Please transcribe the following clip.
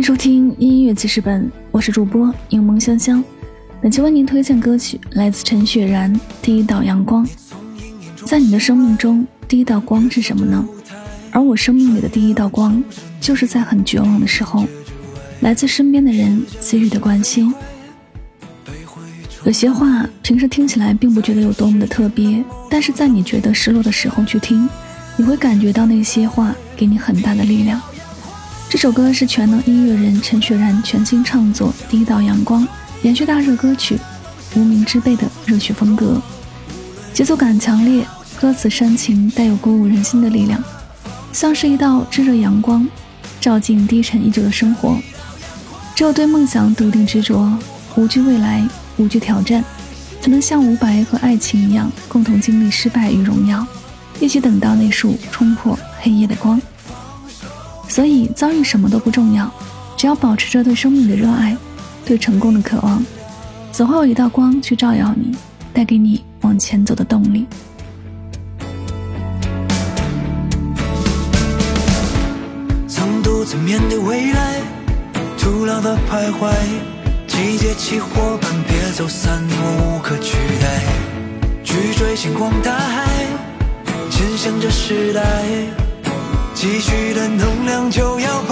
迎收听音乐记事本，我是主播柠檬香香。本期为您推荐歌曲来自陈雪然《第一道阳光》。在你的生命中，第一道光是什么呢？而我生命里的第一道光，就是在很绝望的时候，来自身边的人给予的关心。有些话平时听起来并不觉得有多么的特别，但是在你觉得失落的时候去听，你会感觉到那些话给你很大的力量。这首歌是全能音乐人陈雪然全新创作《第一道阳光》，延续大热歌曲《无名之辈》的热血风格，节奏感强烈，歌词煽情，带有鼓舞人心的力量，像是一道炙热阳光，照进低沉已久的生活。只有对梦想笃定执着，无惧未来，无惧挑战，才能像吴白和爱情一样，共同经历失败与荣耀，一起等到那束冲破黑夜的光。所以遭遇什么都不重要，只要保持着对生命的热爱，对成功的渴望，总会有一道光去照耀你，带给你往前走的动力。曾独自面对未来，徒劳的徘徊，集结起伙伴，别走散，我无可取代。去追星光大海，牵向这时代。积蓄的能量就要